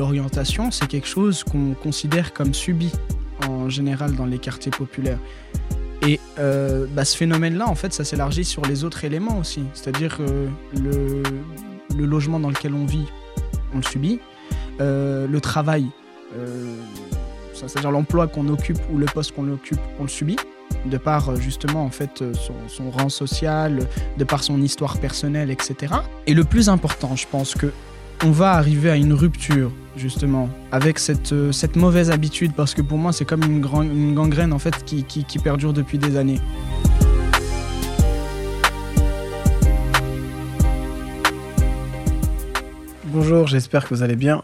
l'orientation, c'est quelque chose qu'on considère comme subi en général dans les quartiers populaires. Et euh, bah, ce phénomène-là, en fait, ça s'élargit sur les autres éléments aussi. C'est-à-dire que le, logement dans lequel on vit, on le subit. Euh, le travail, euh, c'est-à-dire l'emploi qu'on occupe ou le poste qu'on occupe, on le subit. De par euh, justement en fait euh, son, son rang social, de par son histoire personnelle, etc. Et le plus important, je pense que on va arriver à une rupture justement avec cette, euh, cette mauvaise habitude parce que pour moi c'est comme une, gangrène en fait qui, perdure depuis des années. Bonjour, j'espère que vous allez bien.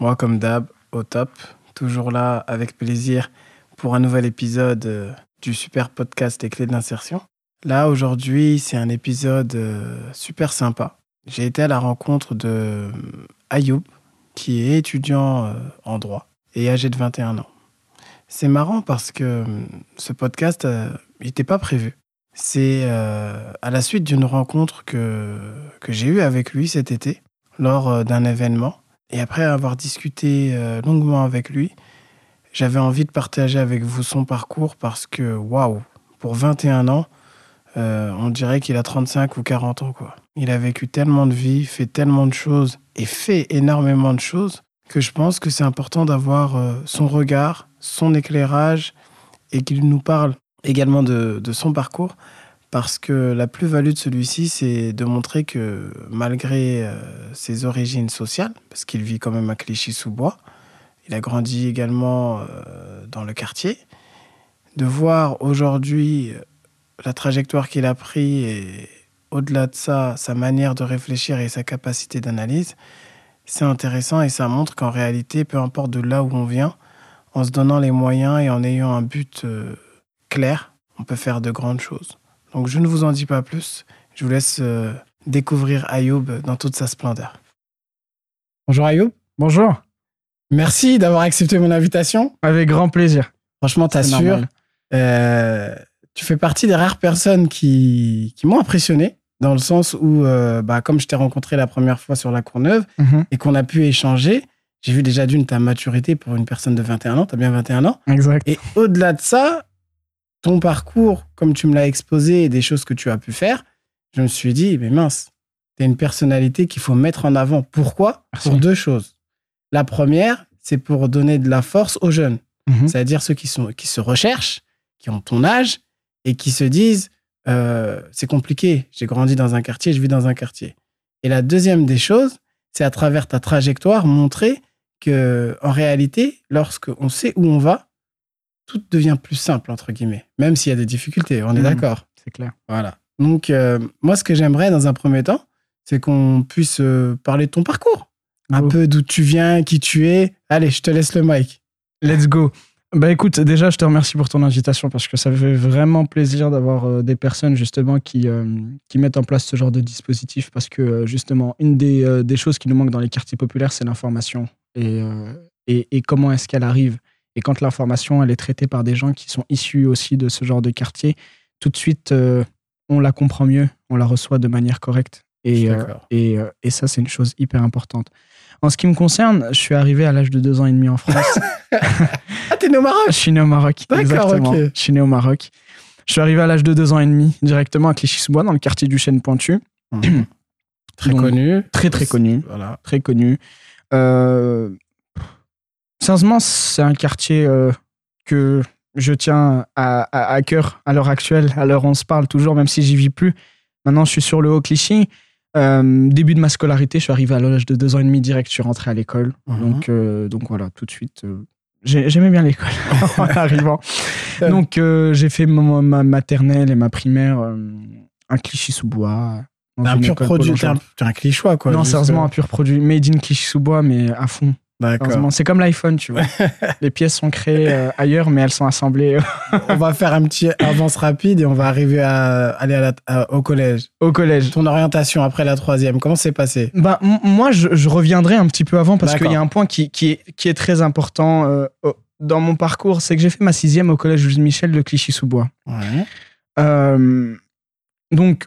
Moi, comme d'hab, au top. Toujours là, avec plaisir, pour un nouvel épisode euh, du super podcast Les clés de l'insertion. Là, aujourd'hui, c'est un épisode euh, super sympa. J'ai été à la rencontre de Ayoub, qui est étudiant euh, en droit et âgé de 21 ans. C'est marrant parce que euh, ce podcast, euh, n'était pas prévu. C'est euh, à la suite d'une rencontre que, que j'ai eue avec lui cet été lors euh, d'un événement. Et après avoir discuté euh, longuement avec lui, j'avais envie de partager avec vous son parcours parce que, waouh, pour 21 ans, euh, on dirait qu'il a 35 ou 40 ans. Quoi. Il a vécu tellement de vie, fait tellement de choses et fait énormément de choses que je pense que c'est important d'avoir euh, son regard, son éclairage et qu'il nous parle également de, de son parcours parce que la plus-value de celui-ci, c'est de montrer que malgré euh, ses origines sociales, parce qu'il vit quand même à Clichy-sous-Bois, il a grandi également euh, dans le quartier, de voir aujourd'hui la trajectoire qu'il a pris et au-delà de ça, sa manière de réfléchir et sa capacité d'analyse, c'est intéressant et ça montre qu'en réalité, peu importe de là où on vient, en se donnant les moyens et en ayant un but euh, clair, on peut faire de grandes choses. Donc je ne vous en dis pas plus. Je vous laisse euh, découvrir Ayoub dans toute sa splendeur. Bonjour Ayoub. Bonjour, Merci d'avoir accepté mon invitation. avec grand plaisir. Franchement, t'assures. Euh, tu fais partie des rares personnes qui, qui m'ont impressionné, dans le sens où, euh, bah, comme je t'ai rencontré la première fois sur la Courneuve Mhm, et qu'on a pu échanger, j'ai vu déjà d'une ta maturité pour une personne de 21 ans. Tu as bien 21 ans. Exact. Et au-delà de ça, ton parcours, comme tu me l'as exposé et des choses que tu as pu faire, je me suis dit, mais mince, tu une personnalité qu'il faut mettre en avant. Pourquoi? Merci. Pour deux choses. La première, c'est pour donner de la force aux jeunes, Mhm. c'est-à-dire ceux qui, sont, qui se recherchent, qui ont ton âge et qui se disent, euh, c'est compliqué, j'ai grandi dans un quartier, je vis dans un quartier. Et la deuxième des choses, c'est à travers ta trajectoire montrer que en réalité, lorsque on sait où on va, tout devient plus simple entre guillemets, même s'il y a des difficultés. On est Mhm. d'accord. C'est clair. Voilà. Donc euh, moi, ce que j'aimerais dans un premier temps, c'est qu'on puisse euh, parler de ton parcours, un peu d'où tu viens, qui tu es. Allez, je te laisse le mic. Let's go. Bah écoute, déjà, je te remercie pour ton invitation parce que ça fait vraiment plaisir d'avoir euh, des personnes justement qui, euh, qui mettent en place ce genre de dispositif parce que euh, justement, une des, euh, des choses qui nous manque dans les quartiers populaires, c'est l'information. Et, euh, et, et comment est-ce qu'elle arrive Et quand l'information, elle est traitée par des gens qui sont issus aussi de ce genre de quartier, tout de suite, on la comprend mieux, on la reçoit de manière correcte. Et, et, et ça, c'est une chose hyper importante. En ce qui me concerne, je suis arrivé à l'âge de deux ans et demi en France. Ah, t'es né au Maroc Je suis né au Maroc. D'accord, exactement. ok. Je suis né au Maroc. Je suis arrivé à l'âge de deux ans et demi directement à Clichy-sous-Bois, dans le quartier du Chêne Pointu. Très Donc, connu. Très, très connu. Voilà. Très connu. Euh, Sérieusement, c'est un quartier euh, que je tiens à, à- à cœur à l'heure actuelle. À l'heure où on se parle toujours, même si j'y vis plus. Maintenant, je suis sur le Haut-Clichy. Euh, début de ma scolarité, je suis arrivé à l'âge de deux ans et demi direct. Je suis rentré à l'école. Mhm. Donc, euh, donc voilà, tout de suite. euh, j'ai- J'aimais bien l'école en arrivant. Donc, j'ai fait ma, ma maternelle et ma primaire euh, à Clichy-sous-Bois. dans T'es un pur produit. T'es un, un clichois, quoi. non, sérieusement, un pur produit made in Clichy-sous-Bois, mais à fond. D'accord. C'est comme l'iPhone, tu vois. Les pièces sont créées euh, ailleurs, mais elles sont assemblées euh, on va faire un petit avance rapide et on va arriver à aller à la- à- au collège. au collège. Ton orientation après la troisième, comment c'est passé? Ben, m- moi, je, je reviendrai un petit peu avant parce qu'il y a un point qui, qui, est, qui est très important euh, dans mon parcours. C'est que j'ai fait ma sixième au collège Jules Michel de Clichy-sous-Bois. Ouais. Euh, donc,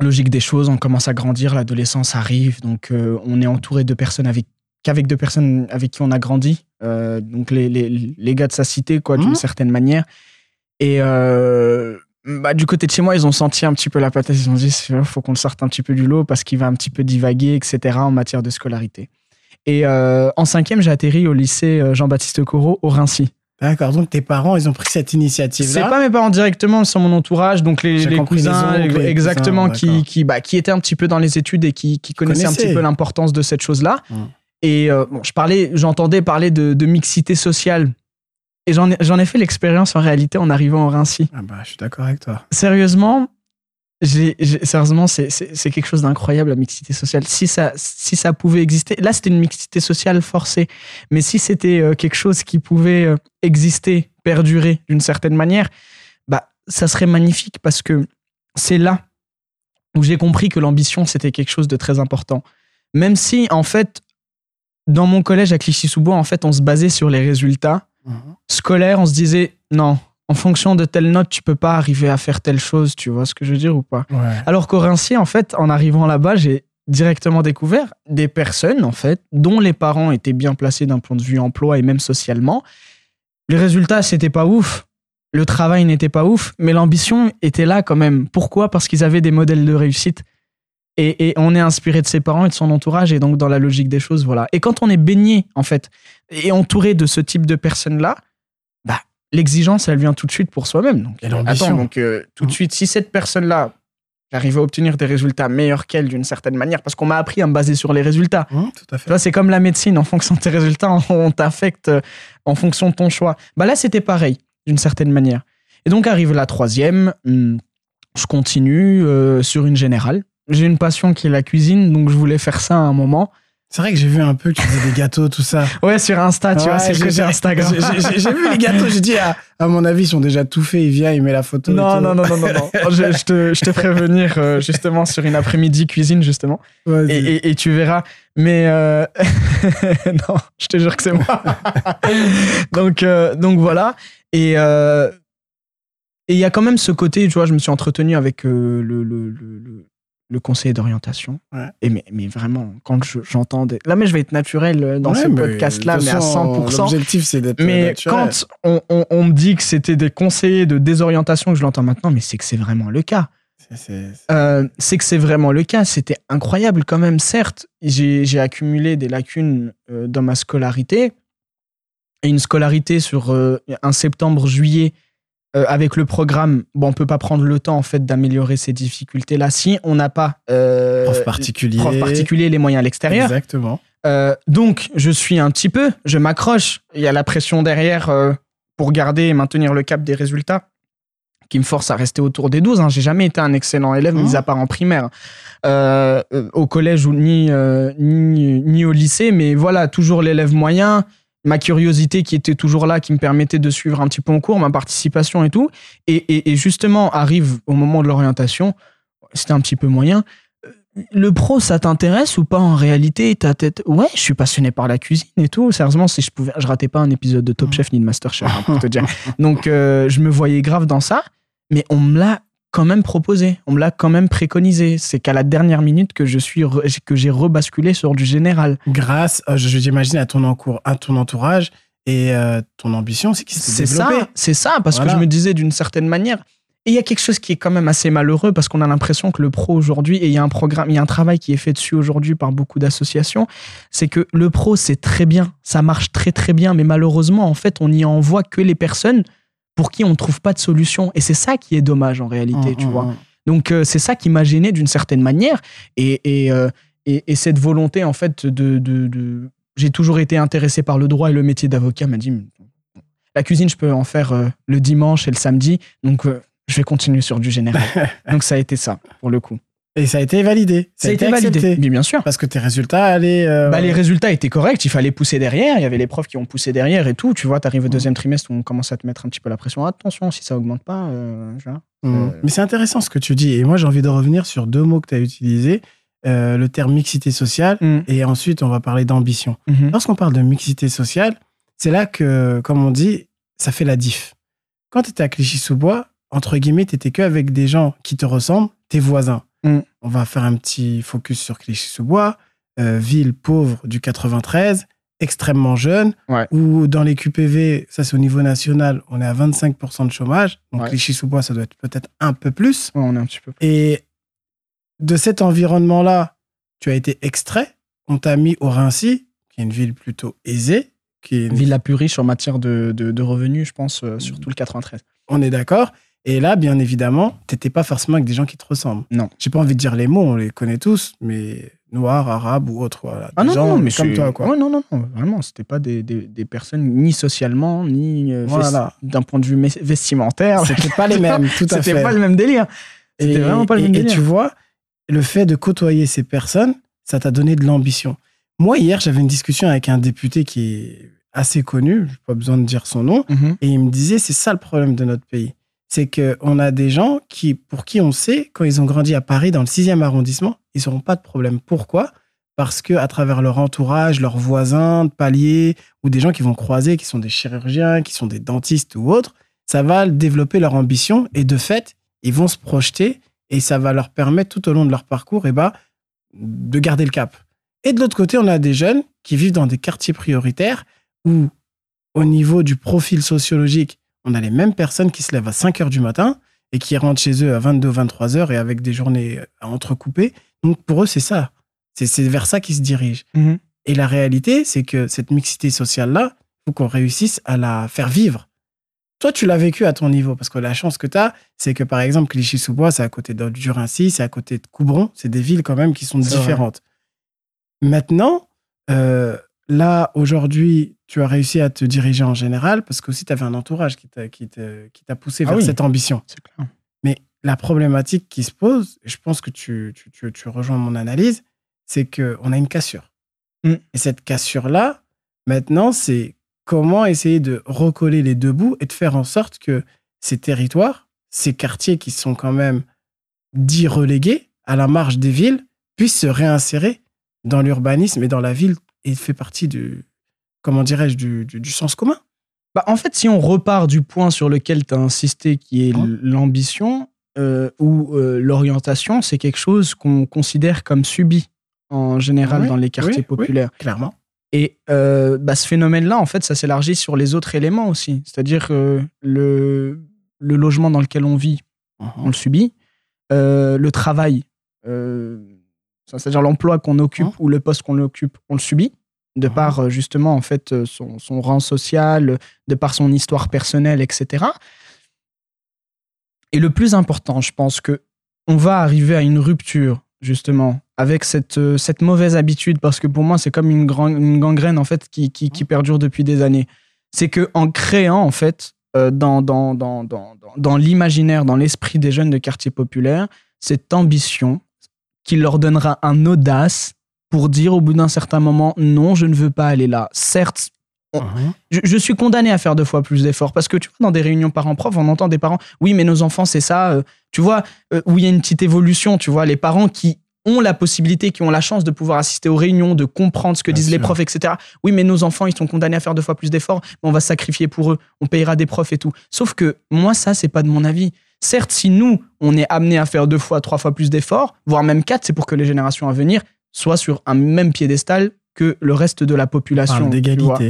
logique des choses, on commence à grandir, l'adolescence arrive, donc euh, on est entouré de personnes avec qu'avec deux personnes avec qui on a grandi, euh, donc les, les, les, gars de sa cité, quoi, d'une Mhm. certaine manière. Et euh, bah, du côté de chez moi, ils ont senti un petit peu la patate. Ils ont dit, il faut qu'on le sorte un petit peu du lot parce qu'il va un petit peu divaguer, etc. en matière de scolarité. Et euh, en cinquième, j'ai atterri au lycée Jean-Baptiste Corot au Rincy. D'accord, donc tes parents, ils ont pris cette C'est initiative-là. pas mes parents directement, c'est mon entourage, donc les, cousins, oncles, exactement, cousins, qui, qui, bah, qui étaient un petit peu dans les études et qui, qui connaissaient un petit peu l'importance de cette chose-là. Mm. Et euh, bon, je parlais, j'entendais parler de, de mixité sociale. Et j'en ai, ai fait l'expérience en réalité en arrivant au Rincy. Ah bah, je suis d'accord avec toi. Sérieusement, c'est quelque chose d'incroyable la mixité sociale. Si ça, si ça pouvait exister, là c'était une mixité sociale forcée, mais si c'était euh, quelque chose qui pouvait euh, exister, perdurer d'une certaine manière, bah ça serait magnifique parce que c'est là où j'ai compris que l'ambition c'était quelque chose de très important. Même si en fait, dans mon collège à Clichy-sous-Bois, en fait, on se basait sur les résultats Mhm. scolaire, on se disait non, en fonction de telle note, tu peux pas arriver à faire telle chose, tu vois ce que je veux dire ou pas? Ouais. Alors qu'au Rincy, en fait, en arrivant là-bas, j'ai directement découvert des personnes, en fait, dont les parents étaient bien placés d'un point de vue emploi et même socialement. Les résultats, c'était pas ouf. Le travail n'était pas ouf, mais l'ambition était là quand même. Pourquoi? Parce qu'ils avaient des modèles de réussite. Et, et on est inspiré de ses parents et de son entourage, et donc dans la logique des choses, voilà. Et quand on est baigné, en fait, et entouré de ce type de personnes-là, bah, l'exigence, elle vient tout de suite pour soi-même. Donc, Et attends, donc euh, tout de Mhm. suite, si cette personne-là, j'arrive à obtenir des résultats meilleurs qu'elle d'une certaine manière, parce qu'on m'a appris à me baser sur les résultats. Mhm, tout à Tu fait. vois, c'est comme la médecine, en fonction de tes résultats, on t'affecte euh, en fonction de ton choix. Bah là, c'était pareil, d'une certaine manière. Et donc arrive la troisième, hum, je continue euh, sur une générale. J'ai une passion qui est la cuisine, donc je voulais faire ça à un moment. C'est vrai que j'ai vu un peu que tu faisais des gâteaux, tout ça. Ouais, sur Insta, tu vois, c'est le j'ai- côté Instagram. j'ai- vu les gâteaux, j'ai dit, ah, à mon avis, ils sont déjà tout faits, il vient, il met la photo. Non, non, non, non, non, non. Je, je te, je te ferai venir euh, justement sur une après-midi cuisine, justement. Et, et- et tu verras. Mais euh, non, je te jure que c'est moi. donc, euh, donc voilà. Et et il y a quand même ce côté, tu vois, je me suis entretenu avec le, le, le, le- le conseiller d'orientation. Ouais. Et mais, mais vraiment, quand je- j'entends des... Là, mais je vais être naturel euh, dans Ouais, ce podcast-là, mais à façon, 100%. L'objectif, c'est d'être Mais naturel. quand on, on- on me dit que c'était des conseillers de désorientation, que je l'entends maintenant, mais c'est que c'est vraiment le cas. C'est- Euh, que c'est vraiment le cas. C'était incroyable quand même. Certes, j'ai j'ai accumulé des lacunes euh, dans ma scolarité. Et une scolarité sur euh, un septembre-juillet euh, avec le programme, bon, on peut pas prendre le temps en fait d'améliorer ces difficultés-là si on n'a pas euh, Prof particulier. prof particulier, les moyens à l'extérieur. Exactement. Euh, donc, je suis un petit peu, je m'accroche. Il y a la pression derrière pour garder et maintenir le cap des résultats qui me force à rester autour des 12. Hein. J'ai jamais été un excellent élève, mis à part en primaire, au collège ou ni, ni, ni au lycée, mais voilà, toujours l'élève moyen. Ma curiosité qui était toujours là, qui me permettait de suivre un petit peu en cours, ma participation et tout. Et, et- et justement, arrive au moment de l'orientation, c'était un petit peu moyen le pro, ça t'intéresse ou pas en réalité? Ta tête, ouais, je suis passionné par la cuisine et tout. Sérieusement, si je pouvais, je ratais pas un épisode de Top Chef ni de Master Chef, hein, pour te dire. Donc, euh, je me voyais grave dans ça, mais on me l'a quand même proposé, on me l'a quand même préconisé. C'est qu'à la dernière minute que je suis, re- que j'ai rebasculé sur du général. Grâce, euh, je- j'imagine, à ton, encour- à ton entourage et euh, ton ambition aussi qui s'est C'est ça, développée. c'est ça, parce Voilà. que je me disais d'une certaine manière. Et il y a quelque chose qui est quand même assez malheureux parce qu'on a l'impression que le pro aujourd'hui, et il y a un programme, il y a un travail qui est fait dessus aujourd'hui par beaucoup d'associations, c'est que le pro, c'est très bien, ça marche très très bien, mais malheureusement, en fait, on n'y envoie que les personnes pour qui on ne trouve pas de solution. Et c'est ça qui est dommage en réalité, tu hum, vois. hum. Donc euh, c'est ça qui m'a gêné d'une certaine manière et, et, euh, et- et cette volonté en fait de, de- de- j'ai toujours été intéressé par le droit et le métier d'avocat m'a dit la cuisine je peux en faire euh, le dimanche et le samedi donc je vais continuer sur du général. donc ça a été ça pour le coup. Et ça a été validé. Ça a été validé. accepté. Mais bien sûr. Parce que tes résultats allaient. euh, Bah, les résultats étaient corrects, il fallait pousser derrière, il y avait les profs qui ont poussé derrière et tout. Tu vois, t'arrives au deuxième trimestre on commence à te mettre un petit peu la pression. Attention, si ça augmente pas, euh, tu vois. hum. euh, Mais c'est intéressant ce que tu dis. Et moi, j'ai envie de revenir sur deux mots que tu as utilisés euh, le terme mixité sociale Mhm. et ensuite, on va parler d'ambition. Mhm. Lorsqu'on parle de mixité sociale, c'est là que, comme on dit, ça fait la diff. Quand tu étais à Clichy-sous-Bois, entre guillemets, tu étais qu'avec des gens qui te ressemblent, tes voisins. Mm. On va faire un petit focus sur Clichy-sous-Bois. euh, ville pauvre du 93, extrêmement jeune, Ouais. ou dans les QPV, ça c'est au niveau national, on est à 25% de chômage. Donc Ouais. Clichy-sous-Bois, ça doit être peut-être un peu plus. Ouais, on est un petit peu. Et de cet environnement-là, tu as été extrait. On t'a mis au Rincy, qui est une ville plutôt aisée, qui est une- Ville la plus riche en matière de, de, de revenus, je pense, euh, surtout le 93. on est d'accord. Et là, bien évidemment, t'étais pas forcément avec des gens qui te ressemblent. Non. J'ai pas envie de dire les mots, on les connaît tous, mais noirs, arabes ou autres, voilà. Ah non, gens non, mais comme toi, quoi. Ouais, non, non, non, vraiment, c'était pas des, des, des personnes ni socialement, ni euh, Voilà. d'un point de vue vestimentaire. C'était pas les mêmes, tout à fait. C'était pas le même délire. C'était Et- vraiment pas le et- même et délire. tu vois, le fait de côtoyer ces personnes, ça t'a donné de l'ambition. Moi, hier, j'avais une discussion avec un député qui est assez connu, pas besoin de dire son nom, Mhm. et il me disait, c'est ça le problème de notre pays. C'est qu'on a des gens qui, pour qui on sait, quand ils ont grandi à Paris, dans le 6e arrondissement, ils n'auront pas de problème. Pourquoi? Parce que à travers leur entourage, leurs voisins de palier, ou des gens qui vont croiser, qui sont des chirurgiens, qui sont des dentistes ou autres, ça va développer leur ambition, et de fait, ils vont se projeter, et ça va leur permettre tout au long de leur parcours, et bah, de garder le cap. Et de l'autre côté, on a des jeunes qui vivent dans des quartiers prioritaires où, au niveau du profil sociologique, on a les mêmes personnes qui se lèvent à 5 heures du matin et qui rentrent chez eux à 22, 23 heures et avec des journées à entrecoupées. Donc, pour eux, c'est ça. C'est vers ça qu'ils se dirigent. Mhm. Et la réalité, c'est que cette mixité sociale-là, il faut qu'on réussisse à la faire vivre. Toi, tu l'as vécu à ton niveau, parce que la chance que tu as, c'est que par exemple, Clichy-sous-Bois, c'est à côté de Durancy, c'est à côté de Coubron, c'est des villes quand même qui sont vrai. différentes. Maintenant, euh, là, aujourd'hui, tu as réussi à te diriger en général, parce que aussi tu avais un entourage qui t'a qui te- qui t'a poussé Ah vers oui. cette ambition. C'est clair. Mais la problématique qui se pose, et je pense que tu, tu, tu, tu rejoins mon analyse, c'est qu'on a une cassure. Mm. Et cette cassure-là, maintenant, c'est comment essayer de recoller les deux bouts et de faire en sorte que ces territoires, ces quartiers qui sont quand même dits relégués à la marge des villes, puissent se réinsérer dans l'urbanisme et dans la ville et fait partie du, comment dirais-je, du, du, du sens commun. Bah, en fait, si on repart du point sur lequel tu as insisté, qui est Hein l'ambition euh, ou euh, l'orientation, c'est quelque chose qu'on considère comme subi en général Oui, dans les quartiers oui, oui. populaires. Clairement. Et euh, bah, ce phénomène-là, en fait, ça s'élargit sur les autres éléments aussi. C'est-à-dire euh, le, le logement dans lequel on vit, on le subit. Euh, le travail, c'est-à-dire l'emploi qu'on occupe Hein ou le poste qu'on occupe, on le subit. De Mhm. par euh, justement en fait euh, son, son rang social, de par son histoire personnelle, etc. Et le plus important, je pense que on va arriver à une rupture justement avec cette, euh, cette mauvaise habitude parce que pour moi c'est comme une, une gangrène en fait qui, qui, qui perdure depuis des années. C'est que en créant en fait dans, dans, dans, dans, dans l'imaginaire, dans l'esprit des jeunes de quartier populaire, cette ambition qui leur donnera un audace pour dire au bout d'un certain moment non, je ne veux pas aller là. Certes, je, je suis condamné à faire deux fois plus d'efforts parce que tu vois, dans des réunions parents-prof, on entend des parents, oui, mais nos enfants, c'est ça, euh, tu vois, euh, où il y a une petite évolution, tu vois, les parents qui ont la possibilité, qui ont la chance de pouvoir assister aux réunions, de comprendre ce que Bien disent les profs, etc. Oui, mais nos enfants, ils sont condamnés à faire deux fois plus d'efforts, mais on va sacrifier pour eux, on payera des profs et tout. Sauf que moi, ça, c'est pas de mon avis. Certes, si nous, on est amené à faire deux fois, trois fois plus d'efforts, voire même quatre, c'est pour que les générations à venir soient sur un même piédestal que le reste de la population.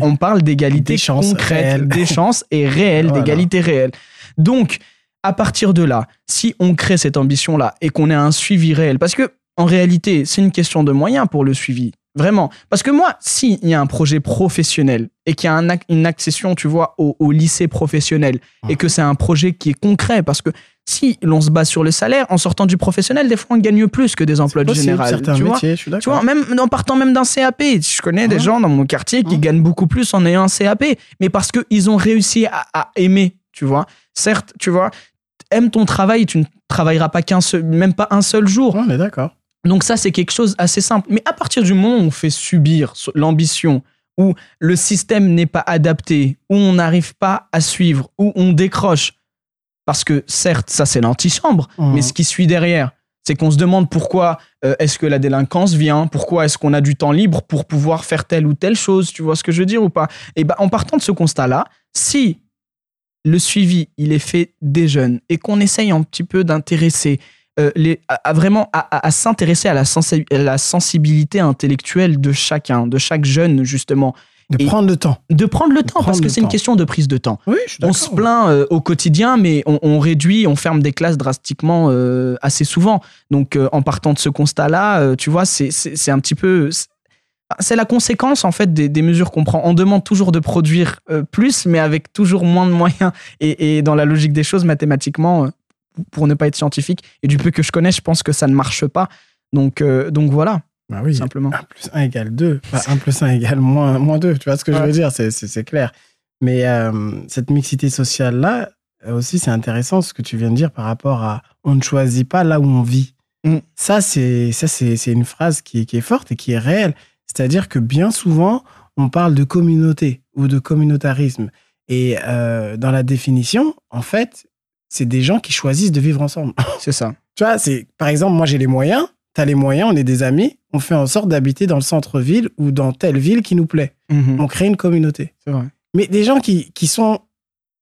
On parle d'égalité concrète, des chances et réelles, Voilà. d'égalité réelle. Donc, à partir de là, si on crée cette ambition-là et qu'on ait un suivi réel, parce que en réalité, c'est une question de moyens pour le suivi. Vraiment. Parce que moi, s'il y a un projet professionnel et qu'il y a un ac- une accession, tu vois, au, au lycée professionnel et que c'est un projet qui est concret, parce que si l'on se base sur le salaire, en sortant du professionnel, des fois on gagne plus que des emplois de général. tu vois métiers, je suis tu vois, même en partant même d'un CAP, je connais des gens dans mon quartier qui gagnent beaucoup plus en ayant un CAP, mais parce qu'ils ont réussi à, à aimer, tu vois. Certes, tu vois, aime ton travail, tu ne travailleras pas qu'un seul, même pas un seul jour. On est d'accord. Donc ça, c'est quelque chose assez simple. Mais à partir du moment où on fait subir l'ambition, où le système n'est pas adapté, où on n'arrive pas à suivre, où on décroche, parce que certes, ça c'est l'antichambre, Mhm. mais ce qui suit derrière, c'est qu'on se demande pourquoi euh, est-ce que la délinquance vient, pourquoi est-ce qu'on a du temps libre pour pouvoir faire telle ou telle chose, tu vois ce que je veux dire ou pas? Et ben en partant de ce constat-là, si le suivi il est fait des jeunes et qu'on essaye un petit peu d'intéresser euh, les, à, vraiment à, s'intéresser à la, la sensibilité intellectuelle de chacun, de chaque jeune justement. De prendre le temps. De prendre le temps, parce que c'est une question de prise de temps. Oui, je suis on se plaint euh, au quotidien, mais on, réduit, on ferme des classes drastiquement euh, assez souvent. Donc, en partant de ce constat-là, tu vois, c'est un petit peu c'est la conséquence en fait des, mesures qu'on prend. On demande toujours de produire euh, plus, mais avec toujours moins de moyens. Et, dans la logique des choses, mathématiquement, euh, pour ne pas être scientifique, et du peu que je connais, je pense que ça ne marche pas. Donc, euh, donc voilà. Bah oui, simplement. 1 plus 1 égale 2. 1 plus 1 égale moins, moins 2. Tu vois ce que je veux dire? C'est clair. Mais cette mixité sociale-là, aussi, c'est intéressant ce que tu viens de dire par rapport à on ne choisit pas là où on vit. Mm. Ça, c'est une phrase qui, qui est forte et qui est réelle. C'est-à-dire que bien souvent, on parle de communauté ou de communautarisme. Et euh, dans la définition, en fait, c'est des gens qui choisissent de vivre ensemble. C'est ça. Tu vois, c'est par exemple, moi j'ai les moyens, tu as les moyens, on est des amis, on fait en sorte d'habiter dans le centre-ville ou dans telle ville qui nous plaît. Mhm. On crée une communauté. C'est vrai. Mais des gens qui, qui sont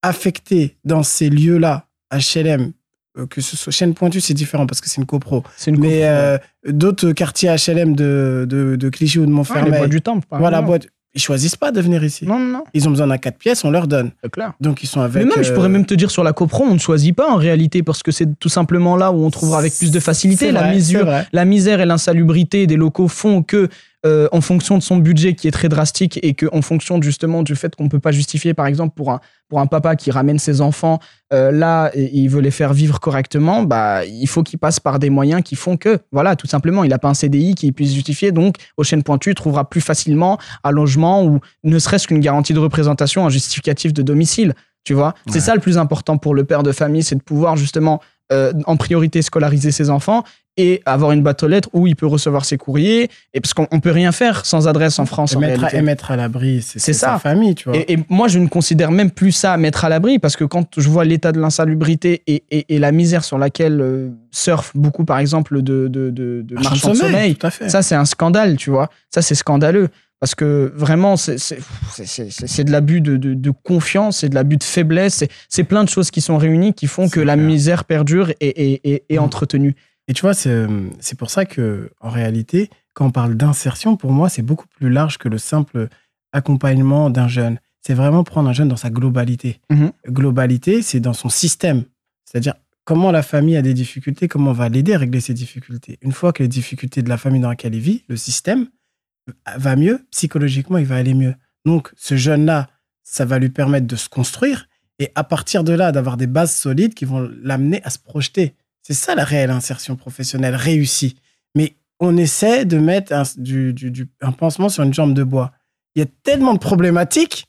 affectés dans ces lieux-là, HLM, euh, que ce soit chaîne pointue, c'est différent parce que c'est une copro. Une mais euh, d'autres quartiers HLM de, de, de, Clichy ou de Montfermeil. les bois du Temple, par Voilà, bois, ils choisissent pas de venir ici. Non, non. Ils ont besoin d'un 4 pièces, on leur donne. C'est clair. Donc ils sont avec. Mais même, je pourrais euh, même te dire sur la copro, on ne choisit pas en réalité parce que c'est tout simplement là où on trouvera avec plus de facilité. La, misure, la misère et l'insalubrité des locaux font que euh, en fonction de son budget qui est très drastique et que en fonction justement du fait qu'on peut pas justifier par exemple pour un pour un papa qui ramène ses enfants euh, là et, il veut les faire vivre correctement bah il faut qu'il passe par des moyens qui font que voilà tout simplement il a pas un CDI qui puisse justifier. Donc au chaîne pointu il trouvera plus facilement un logement ou ne serait-ce qu'une garantie de représentation un justificatif de domicile tu vois. C'est ça le plus important pour le père de famille c'est de pouvoir justement euh, en priorité scolariser ses enfants et avoir une boîte aux lettres où il peut recevoir ses courriers. Et parce qu'on peut rien faire sans adresse en France. Et, en mettre, à, et mettre à l'abri, c'est sa famille, tu vois. Et, moi, je ne considère même plus ça mettre à l'abri parce que quand je vois l'état de l'insalubrité et, et, la misère sur laquelle euh, surfent beaucoup, par exemple, de, de, de, de marchands de sommeil, ça, c'est un scandale, tu vois. Ça, c'est scandaleux. Parce que vraiment, c'est de l'abus de, de, de, confiance, c'est de l'abus de faiblesse, c'est plein de choses qui sont réunies qui font que la misère perdure et est, mmh. entretenue. Et tu vois, c'est pour ça que, en réalité, quand on parle d'insertion, pour moi, c'est beaucoup plus large que le simple accompagnement d'un jeune. C'est vraiment prendre un jeune dans sa globalité. Mhm. Globalité, c'est dans son système. C'est-à-dire comment la famille a des difficultés, comment on va l'aider à régler ses difficultés. Une fois que les difficultés de la famille dans laquelle il vit, le système va mieux, psychologiquement, il va aller mieux. Donc, ce jeune-là, ça va lui permettre de se construire et à partir de là, d'avoir des bases solides qui vont l'amener à se projeter. C'est ça la réelle insertion professionnelle réussie. Mais on essaie de mettre un, du, un pansement sur une jambe de bois. Il y a tellement de problématiques.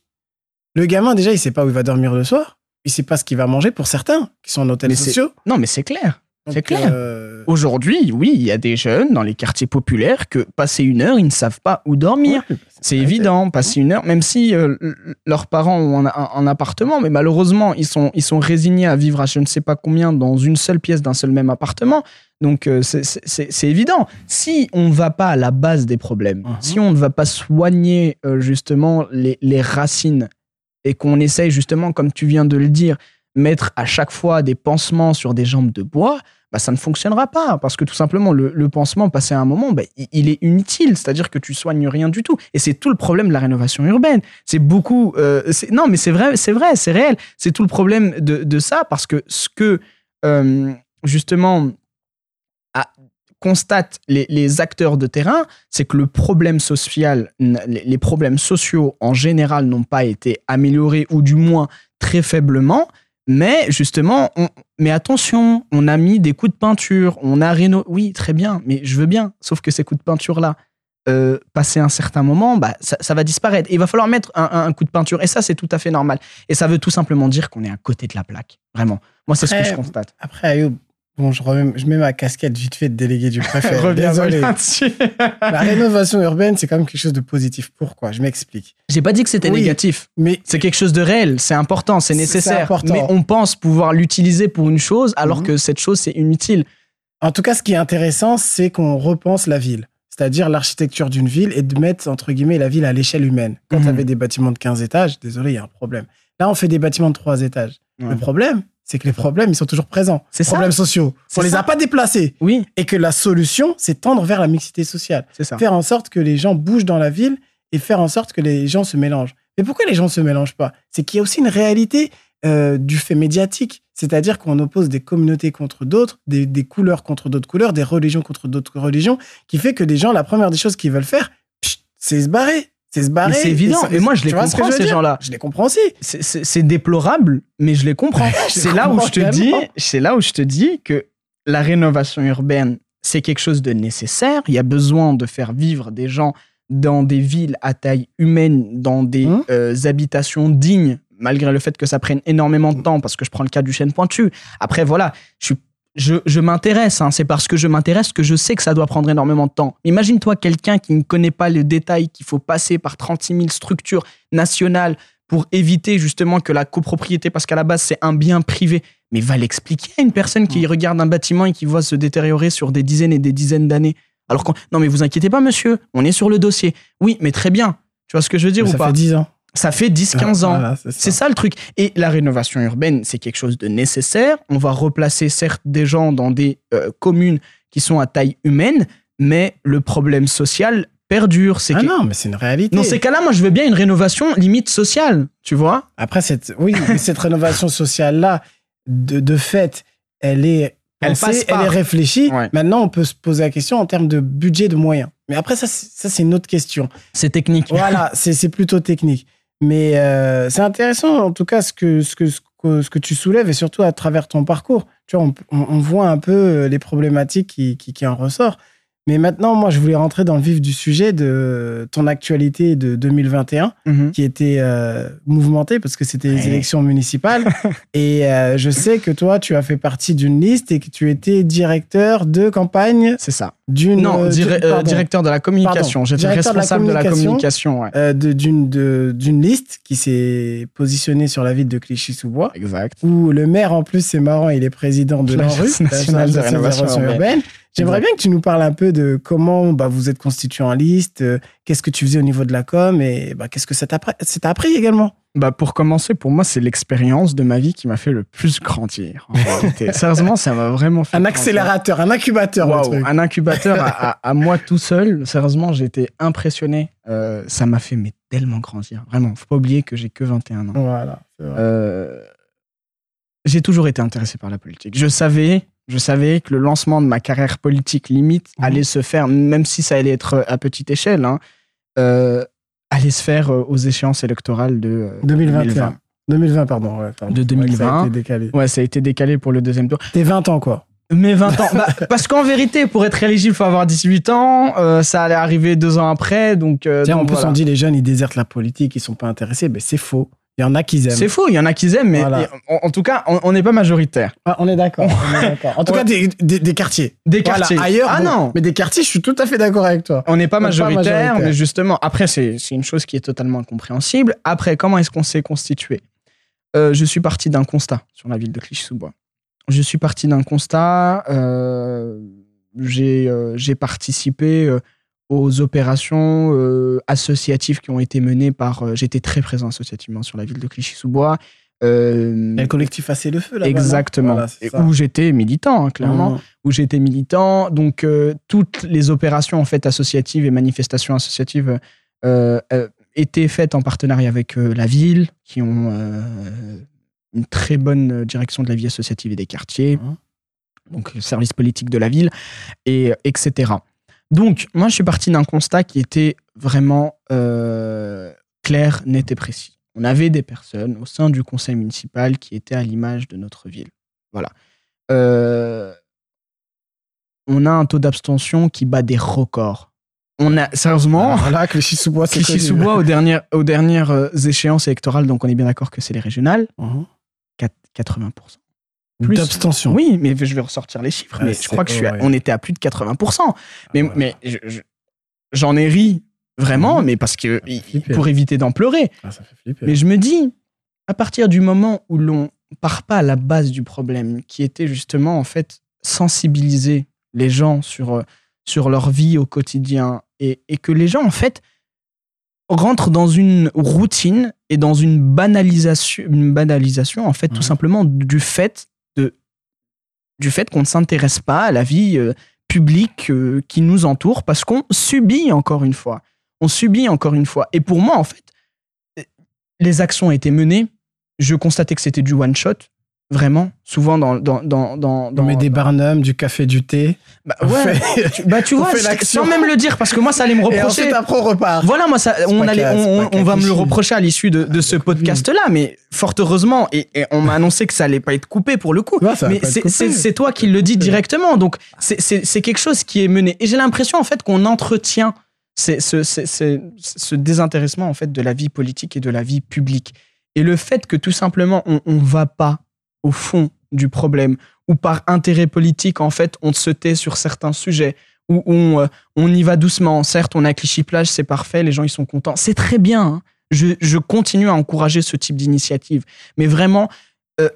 Le gamin, déjà, il sait pas où il va dormir le soir. Il sait pas ce qu'il va manger pour certains qui sont en hôtel sociaux. Non, mais c'est clair. C'est clair. Euh, Aujourd'hui, oui, il y a des jeunes dans les quartiers populaires que passer une heure, ils ne savent pas où dormir. c'est évident, passer une heure, même si euh, leurs parents ont un, appartement, mais malheureusement, ils sont, ils sont résignés à vivre à je ne sais pas combien dans une seule pièce d'un seul même appartement. Donc euh, c'est évident. Si on ne va pas à la base des problèmes, uh-huh. si on ne va pas soigner justement les, les racines et qu'on essaye justement, comme tu viens de le dire, mettre à chaque fois des pansements sur des jambes de bois, bah, ça ne fonctionnera pas. Parce que tout simplement, le, pansement, passé à un moment, bah, il, est inutile. C'est-à-dire que tu soignes rien du tout. Et c'est tout le problème de la rénovation urbaine. C'est beaucoup. Euh, non, mais c'est vrai, c'est vrai, c'est réel. C'est tout le problème de, ça parce que ce que, euh, justement, constatent les, acteurs de terrain, c'est que le problème social, les problèmes sociaux en général n'ont pas été améliorés ou du moins très faiblement. Mais justement, mais attention, on a mis des coups de peinture, on a rénové. Oui, très bien, mais je veux bien. Sauf que ces coups de peinture-là, euh, passé un certain moment, bah, ça, va disparaître. il va falloir mettre un, coup de peinture. Et ça, c'est tout à fait normal. Et ça veut tout simplement dire qu'on est à côté de la plaque. Vraiment. Moi, c'est ce que je constate. Après, Ayoub, Bon, je, je, mets ma casquette vite fait de délégué du préfet. Désolé. La rénovation urbaine, c'est quand même quelque chose de positif. Pourquoi? Je m'explique. J'ai pas dit que c'était négatif. Mais c'est quelque chose de réel. C'est important, c'est nécessaire. Mais on pense pouvoir l'utiliser pour une chose, alors mhm. que cette chose c'est inutile. En tout cas, ce qui est intéressant, c'est qu'on repense la ville. C'est-à-dire l'architecture d'une ville et de mettre, entre guillemets, la ville à l'échelle humaine. Quand tu mhm. avais des bâtiments de 15 étages, désolé, il y a un problème. Là, on fait des bâtiments de 3 étages. Le problème, c'est que les problèmes, ils sont toujours présents. C'est ça. Problèmes sociaux. On les ça. a pas déplacés. Oui, Et que la solution, c'est tendre vers la mixité sociale. c'est ça. Faire en sorte que les gens bougent dans la ville et faire en sorte que les gens se mélangent. Mais pourquoi les gens se mélangent pas? C'est qu'il y a aussi une réalité euh, du fait médiatique. C'est-à-dire qu'on oppose des communautés contre d'autres, des, des couleurs contre d'autres couleurs, des religions contre d'autres religions, qui fait que des gens, la première des choses qu'ils veulent faire, c'est se barrer. C'est se barrer. C'est évident. Et moi, je les ce comprends, ces gens-là. Je les comprends aussi. C'est- déplorable, mais je les comprends. C'est là où je te dis, c'est là où je te dis que la rénovation urbaine, c'est quelque chose de nécessaire. Il y a besoin de faire vivre des gens dans des villes à taille humaine, dans des Hum. euh, habitations dignes, malgré le fait que ça prenne énormément de temps, parce que je prends le cas du chêne pointu. Après, voilà, je suis je, je m'intéresse, hein, c'est parce que je m'intéresse que je sais que ça doit prendre énormément de temps. Imagine-toi quelqu'un qui ne connaît pas le détail qu'il faut passer par 36 000 structures nationales pour éviter justement que la copropriété, parce qu'à la base c'est un bien privé, mais va l'expliquer à une personne qui regarde un bâtiment et qui voit se détériorer sur des dizaines et des dizaines d'années. Alors qu'on, non mais vous inquiétez pas monsieur, on est sur le dossier. Oui, mais très bien. Tu vois ce que je veux dire Mais ou ça pas fait 10 ans. Ça fait 10-15 ans. Voilà, c'est ça. Le truc. Et la rénovation urbaine, c'est quelque chose de nécessaire. On va replacer certes des gens dans des euh, communes qui sont à taille humaine, mais le problème social perdure. C'est Ah que- non, mais c'est une réalité. Dans ces cas-là, moi, je veux bien une rénovation limite sociale, tu vois Après, cette, oui, mais cette rénovation sociale-là, de, de fait, elle est Elle passe elle est réfléchie. Ouais. Maintenant, on peut se poser la question en termes de budget, de moyens. Mais après, ça, c'est- ça c'est une autre question. C'est technique. Voilà, c'est plutôt technique. Mais euh, c'est intéressant, en tout cas, ce que, ce, que, ce, que, tu soulèves et surtout à travers ton parcours. Tu vois, on voit un peu euh, les problématiques qui, qui, qui en ressortent. Mais maintenant, moi, je voulais rentrer dans le vif du sujet de ton actualité de 2021 Mhm. qui était euh, mouvementée parce que c'était les élections municipales. et euh, je sais que toi, tu as fait partie d'une liste et que tu étais directeur de campagne C'est ça. d'une. Non, euh, euh, directeur de la communication. J'étais responsable de la communication. communication. ouais. De- d'une de- d'une liste qui s'est positionnée sur la ville de Clichy-sous-Bois, Exact. où le maire, en plus, c'est marrant, il est président de l'ANRU, nationale de rénovation urbaine. J'aimerais bien que tu nous parles un peu de comment bah, vous êtes constitué en liste, euh, qu'est-ce que tu faisais au niveau de la com et bah, qu'est-ce que ça t'a appris- également? Bah pour commencer, pour moi, c'est l'expérience de ma vie qui m'a fait le plus grandir. en. Sérieusement, ça m'a vraiment fait Un grandir. accélérateur, un incubateur, le Waouh, truc. un incubateur à, à- à moi tout seul. Sérieusement, j'ai été impressionné. Euh, ça m'a fait mais tellement grandir. Vraiment, faut pas oublier que j'ai que 21 ans. Voilà. Euh, j'ai toujours été intéressé par la politique. Je savais, je savais que le lancement de ma carrière politique limite Mhm. allait se faire, même si ça allait être à petite échelle, hein, euh, allait se faire euh, aux échéances électorales de euh, 2021. 2020, pardon. ouais, pardon. De Ouais, ça 2020. a été décalé. Ouais, ça a été décalé pour le deuxième tour. T'es 20 ans, quoi. Mais 20 ans. Bah, parce qu'en vérité, pour être éligible, il faut avoir 18 ans. Euh, ça allait arriver deux ans après. Donc, euh, Tiens, en donc plus, voilà. on dit les jeunes, ils désertent la politique, ils sont pas intéressés. Mais c'est faux. Il y en a qui aiment. C'est faux, il y en a qui aiment, mais Voilà. en, en tout cas, on n'est pas majoritaire. Ah, on est d'accord. En tout cas, des, des- des quartiers. Des Voilà, quartiers. ailleurs, Ah bon, non Mais des quartiers, je suis tout à fait d'accord avec toi. On n'est pas majoritaire, mais justement, après, c'est une chose qui est totalement incompréhensible. Après, comment est-ce qu'on s'est constitué? Euh, Je suis parti d'un constat sur la ville de Clichy-sous-Bois. Je suis parti d'un constat. euh, J'ai euh, participé euh, aux opérations euh, associatives qui ont été menées par. euh, J'étais très présent associativement sur la ville de Clichy-sous-Bois. Euh, le collectif Assez le Feu, là Exactement. Voilà, Et où j'étais militant, hein, clairement Mhm. où j'étais militant. Donc, euh, toutes les opérations en fait associatives et manifestations associatives étaient faites en partenariat avec la ville, qui ont une très bonne direction de la vie associative et des quartiers, Mhm. donc le service politique de la ville, et etc. Donc, moi, je suis parti d'un constat qui était vraiment euh, clair, net et précis. On avait des personnes au sein du conseil municipal qui étaient à l'image de notre ville. Voilà. Euh, on a un taux d'abstention qui bat des records. On a, sérieusement, Voilà, Clichy-sous-Bois. Clichy-sous-Bois aux dernières, aux dernières euh, échéances électorales, donc on est bien d'accord que c'est les régionales, Mhm. 4- 80%. Plus. D'abstention. Oui, mais je vais ressortir les chiffres. Mais je crois que je suis à- on était à plus de 80%. Mais, ouais. mais je- j'en ai ri vraiment, Mhm. mais parce que pour éviter d'en pleurer. Ah, ça fait flipper. Mais je me dis, à partir du moment où l'on part pas à la base du problème, qui était justement en fait sensibiliser les gens sur, euh, sur leur vie au quotidien et, et que les gens en fait rentre dans une routine et dans une banalisation, une banalisation en fait, tout Mhm. simplement du fait du fait qu'on ne s'intéresse pas à la vie euh, publique euh, qui nous entoure parce qu'on subit encore une fois. On subit encore une fois. Et pour moi, en fait, euh, les actions étaient menées. Je constatais que c'était du one shot. Vraiment, souvent dans dans dans dans, On met des barnums, du café, du thé. bah, on ouais, fait- tu, bah tu vois, sans même le dire, parce que moi ça allait me Et reprocher. ensuite, après, on repart. Voilà, moi, ça, on, allait, on, va me le reprocher à l'issue de, de ce podcast-là, mais fort heureusement, et, et on m'a annoncé que ça allait pas être coupé pour le coup. Ouais, mais c'est- toi qui le dis directement, donc c'est- c'est quelque chose qui est mené. Et j'ai l'impression en fait qu'on entretient c'est- ce, ce- ce- ce désintéressement en fait de la vie politique et de la vie publique. Et le fait que tout simplement on, on va pas au fond du problème, ou par intérêt politique en fait on se tait sur certains sujets, où on, euh, on y va doucement. Certes, on a Clichy Plage, c'est parfait, les gens ils sont contents. C'est très bien. hein. Je, je continue à encourager ce type d'initiative. Mais vraiment, euh,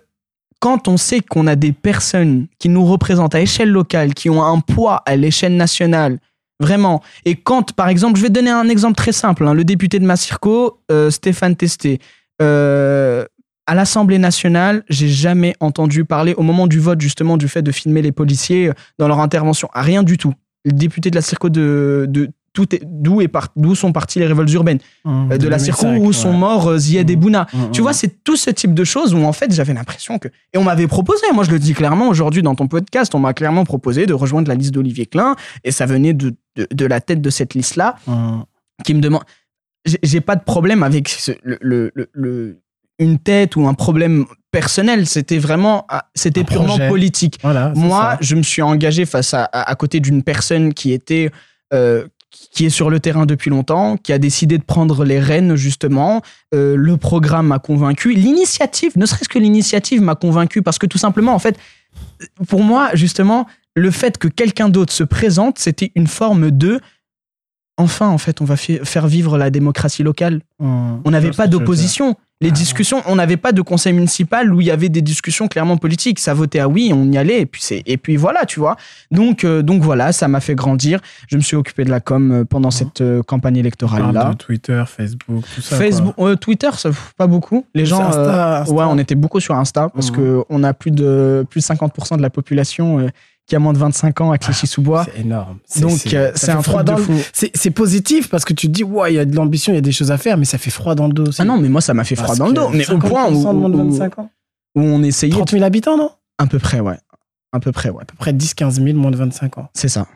quand on sait qu'on a des personnes qui nous représentent à échelle locale, qui ont un poids à l'échelle nationale, vraiment. Et quand, par exemple, je vais te donner un exemple très simple. hein, le député de Massirco, euh, Stéphane Testé, euh, à l'Assemblée nationale, j'ai jamais entendu parler, au moment du vote, justement, du fait de filmer les policiers dans leur intervention. À rien du tout. Le député de la Circo de, de tout est- d'où est par- d'où sont parties les révoltes urbaines, Mmh, Euh, de la Circo 2005, où sont morts euh, Ziad et Mmh. Bouna. Mmh, Tu mmh. vois, c'est tout ce type de choses où en fait j'avais l'impression que. Et on m'avait proposé, moi je le dis clairement aujourd'hui dans ton podcast, on m'a clairement proposé de rejoindre la liste d'Olivier Klein et ça venait de, de, de la tête de cette liste-là Mmh. qui me demande. J'ai j'ai pas de problème avec ce- le, le- le- le- une tête ou un problème personnel, c'était vraiment. ah, C'était purement projet. politique. Voilà, Moi, ça. je me suis engagé face à, à, à côté d'une personne qui était. euh, qui est sur le terrain depuis longtemps, qui a décidé de prendre les rênes justement. Euh, le programme m'a convaincu. L'initiative, ne serait-ce que l'initiative m'a convaincu parce que tout simplement, en fait, pour moi, justement, le fait que quelqu'un d'autre se présente, c'était une forme de. Enfin, en fait, on va faire vivre la démocratie locale. Mmh. On n'avait pas d'opposition. Les Ah. discussions, on n'avait pas de conseil municipal où il y avait des discussions clairement politiques. Ça votait à oui, on y allait, et puis, c'est, et puis voilà, tu vois. Donc, euh, donc voilà, ça m'a fait grandir. Je me suis occupé de la com euh, pendant cette euh, campagne. Parle de Twitter, Facebook, tout ça. Facebook, euh, Twitter, ça, pas beaucoup. Les gens, Insta, Insta. ouais, on était beaucoup sur Insta parce Mhm. que on a plus de plus de 50% de la population qui a moins de 25 ans à Clichy-sous-Bois. C'est énorme. Donc euh, c'est fait un froid dans le- fou. C'est positif parce que tu te dis, ouais, il y a de l'ambition, il y a des choses à faire, mais ça fait froid dans le dos aussi. Ah non, mais moi ça m'a fait froid Parce dans le dos. Mais au point où, 50% de moins de où- 25 ans. où on essayait 30 000 habitants, non? À peu près, ouais, à peu près, ouais, À peu près 10-15 000 moins de 25 ans. c'est ça.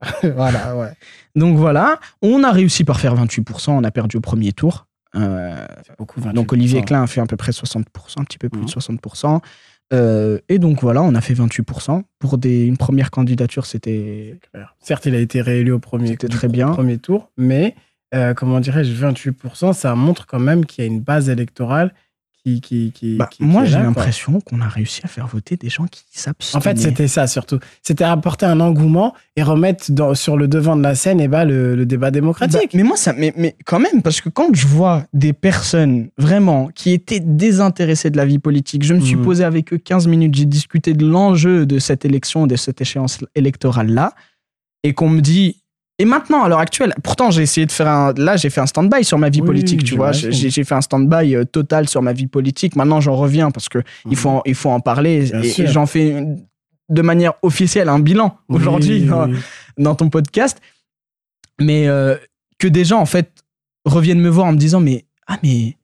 voilà, ouais. Donc voilà, on a réussi par faire 28%, on a perdu au premier tour. Euh, beaucoup, 28%. donc Olivier Klein a fait à peu près 60%, un petit peu plus Mhm. de 60%. Euh, et donc voilà, on a fait 28%. Pour des, une première candidature, c'était Certes, il a été réélu au premier, bien. tour, mais euh, comment dirais-je, 28%, ça montre quand même qu'il y a une base électorale qui. qui, qui, Bah, qui- moi, j'ai l'impression qu'on a réussi à faire voter des gens qui s'abstenaient. En fait, c'était ça surtout. C'était apporter un engouement et remettre dans- sur le devant de la scène et bah, le, le débat Bah, démocratique. mais moi, ça, mais, mais quand même, parce que quand je vois des personnes vraiment qui étaient désintéressées de la vie politique, je me suis Mhm. posé avec eux 15 minutes, j'ai discuté de l'enjeu de cette élection, de cette échéance électorale-là, et qu'on me dit. Et maintenant, à l'heure actuelle, pourtant j'ai essayé de faire un. Là, j'ai fait un stand-by sur ma vie Oui, politique, tu vois. J'ai fait un stand-by euh, total sur ma vie politique. Maintenant, j'en reviens parce que il faut en, il faut en parler. Bien Et, sûr. et j'en fais une- de manière officielle un bilan Oui, aujourd'hui oui, dans, ton podcast. Mais euh, que des gens, en fait, reviennent me voir en me disant Mais, ah, mais.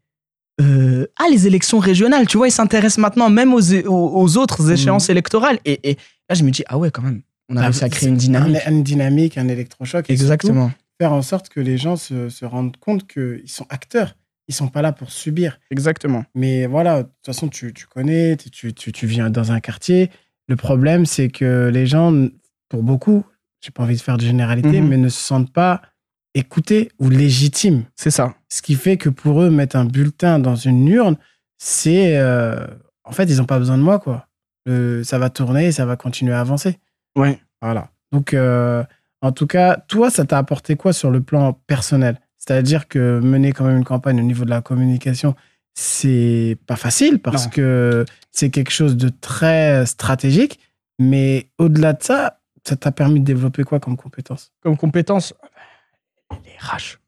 euh, ah, les élections régionales, tu vois, ils s'intéressent maintenant même aux, aux, aux autres échéances électorales. Et, et là, je me dis Ah ouais, quand même, on a Ah, réussi à créer une dynamique. Un, une dynamique, un électrochoc. surtout Exactement. Faire en sorte que les gens se, se rendent compte qu'ils sont acteurs. Ils sont pas là pour subir. Exactement. Mais voilà, de toute façon, tu, tu connais, tu, tu, tu- viens dans un quartier. Le problème, c'est que les gens, pour beaucoup, j'ai pas envie de faire de généralité, Mhm. mais ne se sentent pas écoutés ou légitimes. C'est ça. Ce qui fait que pour eux, mettre un bulletin dans une urne, c'est. euh, en fait, ils n'ont pas besoin de moi, quoi. Le- ça va tourner, ça va continuer à avancer. Ouais. Voilà. Donc, euh, en tout cas, toi, ça t'a apporté quoi sur le plan personnel? C'est-à-dire que mener quand même une campagne au niveau de la communication, c'est pas facile parce Non. que c'est quelque chose de très stratégique. Mais au-delà de ça, ça t'a permis de développer quoi comme compétence? Comme compétence, les RH.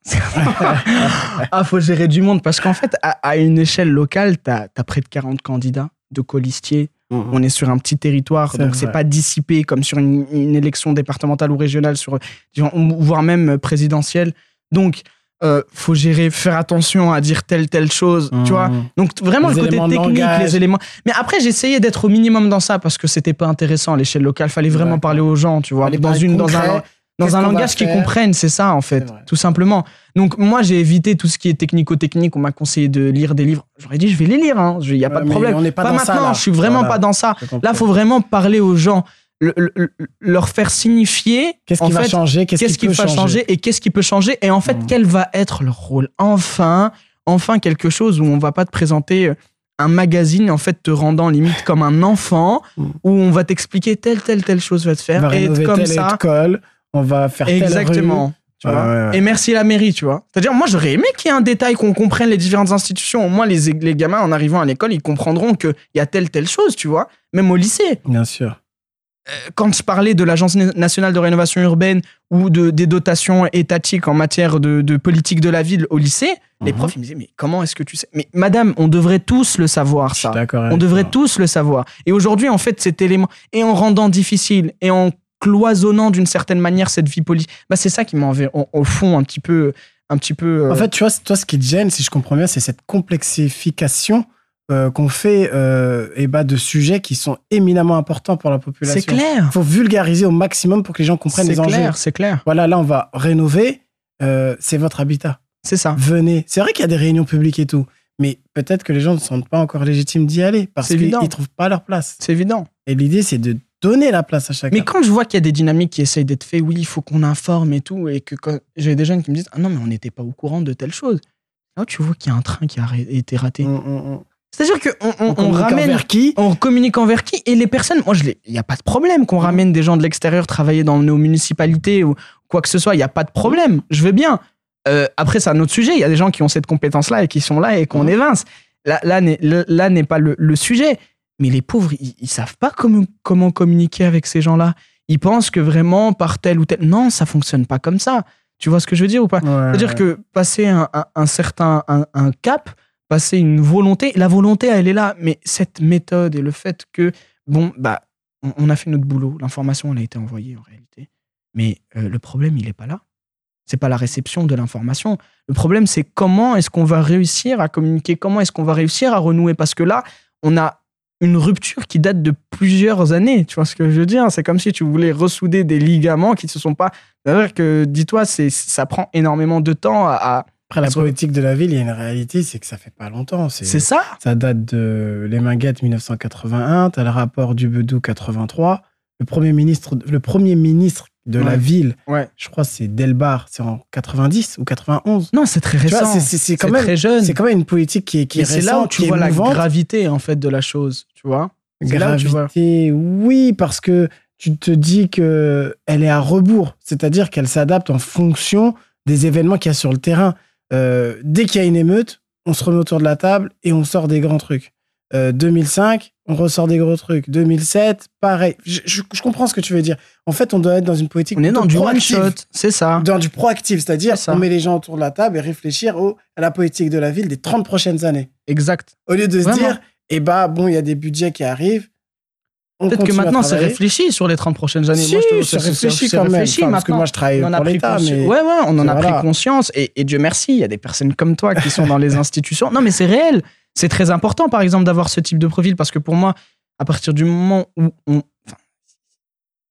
ah, faut gérer du monde parce qu'en fait, à, à une échelle locale, tu as, près de 40 candidats de colistiers. Mhm. On est sur un petit territoire, donc c'est pas dissipé comme sur une, une élection départementale ou régionale, sur, voire même présidentielle. Donc, euh, faut gérer, faire attention à dire telle, telle chose, tu vois. Mhm. Donc vraiment Les le côté technique, langage. les éléments. Mais après j'essayais d'être au minimum dans ça parce que c'était pas intéressant à l'échelle locale. Fallait vraiment parler aux gens, tu vois, dans une dans un dans Qu'est-ce un va langage qu'ils comprennent, c'est ça en fait, tout simplement. Donc moi j'ai évité tout ce qui est technico-technique. On m'a conseillé de lire des livres. J'aurais dit je vais les lire, hein. il y a Ouais, pas de mais problème. on n'est pas dans ça, maintenant, là. je suis vraiment Voilà. pas dans ça. Là faut vraiment parler aux gens, le- le- le- leur faire signifier. Qu'est-ce en qui va fait, changer Qu'est-ce qu'est-ce qui, peut va changer et qu'est-ce qui peut changer et en fait Mhm. quel va être leur rôle? Enfin enfin quelque chose où on va pas te présenter euh, un magazine en fait te rendant limite comme un enfant Mhm. où on va t'expliquer telle telle telle chose va te faire va et comme telle ça école, on va faire telle exactement tu ouais, ouais. et merci la mairie tu vois c'est à dire moi j'aurais aimé qu'il y ait un détail qu'on comprenne les différentes institutions au moins les, les gamins en arrivant à l'école ils comprendront qu'il y a telle telle chose tu vois même au lycée. Bien sûr. quand je parlais de l'Agence na- nationale de rénovation urbaine ou de, des dotations étatiques en matière de, de politique de la ville au lycée, les Mhm. profs ils me disaient Mais comment est-ce que tu sais? Mais madame, on devrait tous le savoir, Je suis ça. d'accord. On devrait toi. tous le savoir. Et aujourd'hui, en fait, cet élément, et en rendant difficile, et en cloisonnant d'une certaine manière cette vie politique, bah, c'est ça qui m'a au, fond un petit peu. Un petit peu euh, En fait, tu vois, toi, ce qui te gêne, si je comprends bien, c'est cette complexification euh, qu'on fait euh, eh ben, de sujets qui sont éminemment importants pour la population. c'est clair. Il faut vulgariser au maximum pour que les gens comprennent C'est les enjeux. clair, c'est clair. Voilà, là, on va rénover. c'est votre habitat. C'est ça. Venez. C'est vrai qu'il y a des réunions publiques et tout, mais peut-être que les gens ne se sentent pas encore légitimes d'y aller parce C'est qu'ils ne trouvent pas leur place. C'est évident. Et l'idée, c'est de donner la place à chacun. Mais quand je vois qu'il y a des dynamiques qui essayent d'être faites, oui, il faut qu'on informe et tout, et que quand j'ai des jeunes qui me disent Ah non, mais on n'était pas au courant de telle chose. Là, tu vois qu'il y a un train qui a été raté. on, on- on- C'est-à-dire qu'on on, on on communique ramène. envers qui? On communique envers qui? Et les personnes, moi, il n'y a pas de problème qu'on ramène des gens de l'extérieur travailler dans nos municipalités ou quoi que ce soit. Il n'y a pas de problème. Je veux bien. Euh, après, c'est un autre sujet. Il y a des gens qui ont cette compétence-là et qui sont là et qu'on Mhm. évince. Là, là n'est le- là n'est pas le, le sujet. Mais les pauvres, ils, ils savent pas comment, comment communiquer avec ces gens-là. Ils pensent que vraiment par tel ou tel. Non, ça fonctionne pas comme ça. Tu vois ce que je veux dire ou pas? Ouais, c'est-à-dire ouais. que passer un, un- un certain un, un cap, passer une volonté, la volonté, elle est là, mais cette méthode et le fait que, bon, bah, on, on a fait notre boulot, l'information, elle a été envoyée en réalité, mais euh, le problème, il n'est pas là. C'est pas la réception de l'information. Le problème, c'est comment est-ce qu'on va réussir à communiquer, comment est-ce qu'on va réussir à renouer, parce que là, on a une rupture qui date de plusieurs années. Tu vois ce que je veux dire? C'est comme si tu voulais ressouder des ligaments qui ne se sont pas. C'est-à-dire que, dis-toi, c'est, ça prend énormément de temps à. Après, la politique de la ville, il y a une réalité, c'est que ça fait pas longtemps. C'est C'est ça Ça date de Les Minguettes 1981, tu as le rapport du Bedou 83. Le premier ministre, le premier ministre de la ville, Ouais. je crois que c'est Delbar, c'est en 90 ou 91. Non, c'est très récent. c'est- c'est c'est quand, même- très jeune. c'est quand même une politique qui est, qui c'est récente, là où tu qui est vois la gravité, en fait, de la chose. Tu vois où tu vois. Gravité, oui, parce que tu te dis que elle est à rebours, c'est-à-dire qu'elle s'adapte en fonction des événements qu'il y a sur le terrain. Euh, dès qu'il y a une émeute, on se remet autour de la table et on sort des grands trucs. Euh, 2005, on ressort des gros trucs. 2007, pareil. Je, je- je comprends ce que tu veux dire. En fait, on doit être dans une politique On est dans du one shot, c'est ça. Dans du proactif, c'est-à-dire on met les gens autour de la table et réfléchir au, à la politique de la ville des 30 prochaines années. Exact. Au lieu de se dire, eh bah, bon, il y a des budgets qui arrivent. Peut-être que maintenant, c'est réfléchi sur les 30 prochaines années. Si, Moi, je c'est réfléchi quand même. Enfin, parce que moi, je travaille on en a pour l'État, mais Ouais, ouais, on en a Voilà. pris conscience. Et, et Dieu merci, il y a des personnes comme toi qui sont dans les institutions. Non, mais c'est réel. C'est très important, par exemple, d'avoir ce type de profil parce que pour moi, à partir du moment où on.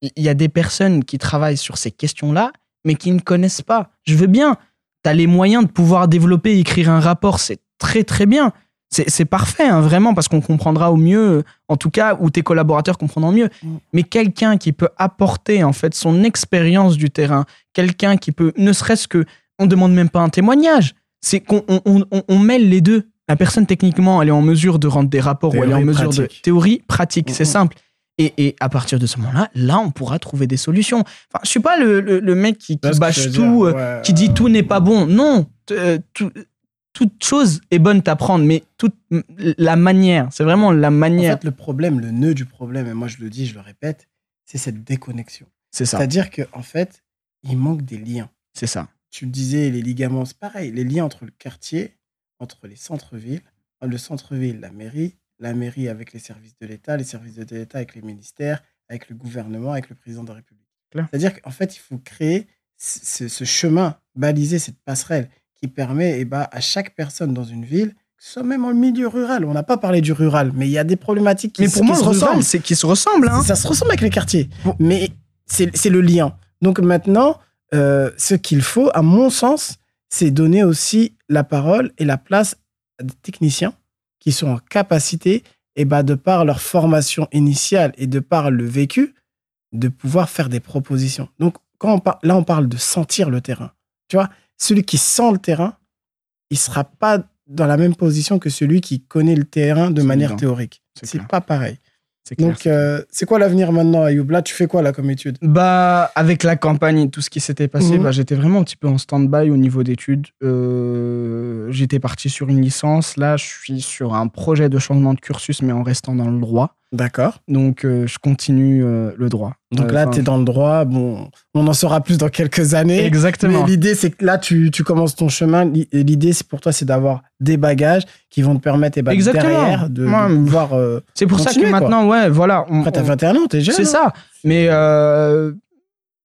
il y a des personnes qui travaillent sur ces questions-là, mais qui ne connaissent pas. Je veux bien. Tu as les moyens de pouvoir développer, écrire un rapport, c'est très, très bien. C'est parfait, hein, vraiment, parce qu'on comprendra au mieux, en tout cas, ou tes collaborateurs comprendront mieux. Mm. Mais quelqu'un qui peut apporter, en fait, son expérience du terrain, quelqu'un qui peut, ne serait-ce que, on demande même pas un témoignage, c'est qu'on on, on- on- on mêle les deux. La personne, techniquement, elle est en mesure de rendre des rapports ou elle est en mesure de théorie, pratique, c'est simple. Et, et à partir de ce moment-là, là, on pourra trouver des solutions. Enfin, je suis pas le, le- le mec qui, bâche tout, euh, qui dit tout n'est pas bon. Non, euh, tout- toute chose est bonne à prendre, mais toute la manière, c'est vraiment la En manière. fait, le problème, le nœud du problème, et moi je le dis, je le répète, c'est cette déconnexion. c'est ça, C'est-à-dire qu'en en fait, il manque des liens. c'est ça. tu disais les ligaments, c'est pareil, les liens entre le quartier, entre les centres-villes, le centre-ville, la mairie, la mairie avec les services de l'État, les services de l'État avec les ministères, avec le gouvernement, avec le président de la République. C'est-à-dire qu'en fait, il faut créer ce, chemin, baliser cette passerelle qui permet eh ben, à chaque personne dans une ville, que ce soit même en milieu rural, on n'a pas parlé du rural, mais il y a des problématiques qui, mais pour moi, se ressemblent. C'est qui se ressemblent. Hein. Ça se ressemble avec les quartiers, mais c'est le lien. Donc maintenant, euh, ce qu'il faut, à mon sens, c'est donner aussi la parole et la place à des techniciens qui sont en capacité, et eh ben, de par leur formation initiale et de par le vécu, de pouvoir faire des propositions. Donc, quand on là, on parle de sentir le terrain. Tu vois, celui qui sent le terrain, il sera pas dans la même position que celui qui connaît le terrain de manière théorique. C'est pas pareil. Donc, euh, c'est quoi l'avenir maintenant, Ayoub? Là, tu fais quoi là comme étude? Bah, avec la campagne et tout ce qui s'était passé, mhm. bah, j'étais vraiment un petit peu en stand-by au niveau d'études. Euh, j'étais parti sur une licence. Là, je suis sur un projet de changement de cursus, mais en restant dans le droit. D'accord. Donc, euh, je continue euh, le droit. Donc là, tu es dans le droit. Bon, on en saura plus dans quelques années. Exactement. Mais l'idée, c'est que là, tu, tu, commences ton chemin. L'idée, c'est pour toi, c'est d'avoir des bagages qui vont te permettre, et eh ben, derrière, de, pouvoir. Euh, c'est pour ça que maintenant, ouais, voilà. On, Après, t'as 21 ans, t'es jeune. C'est hein. ça. Mais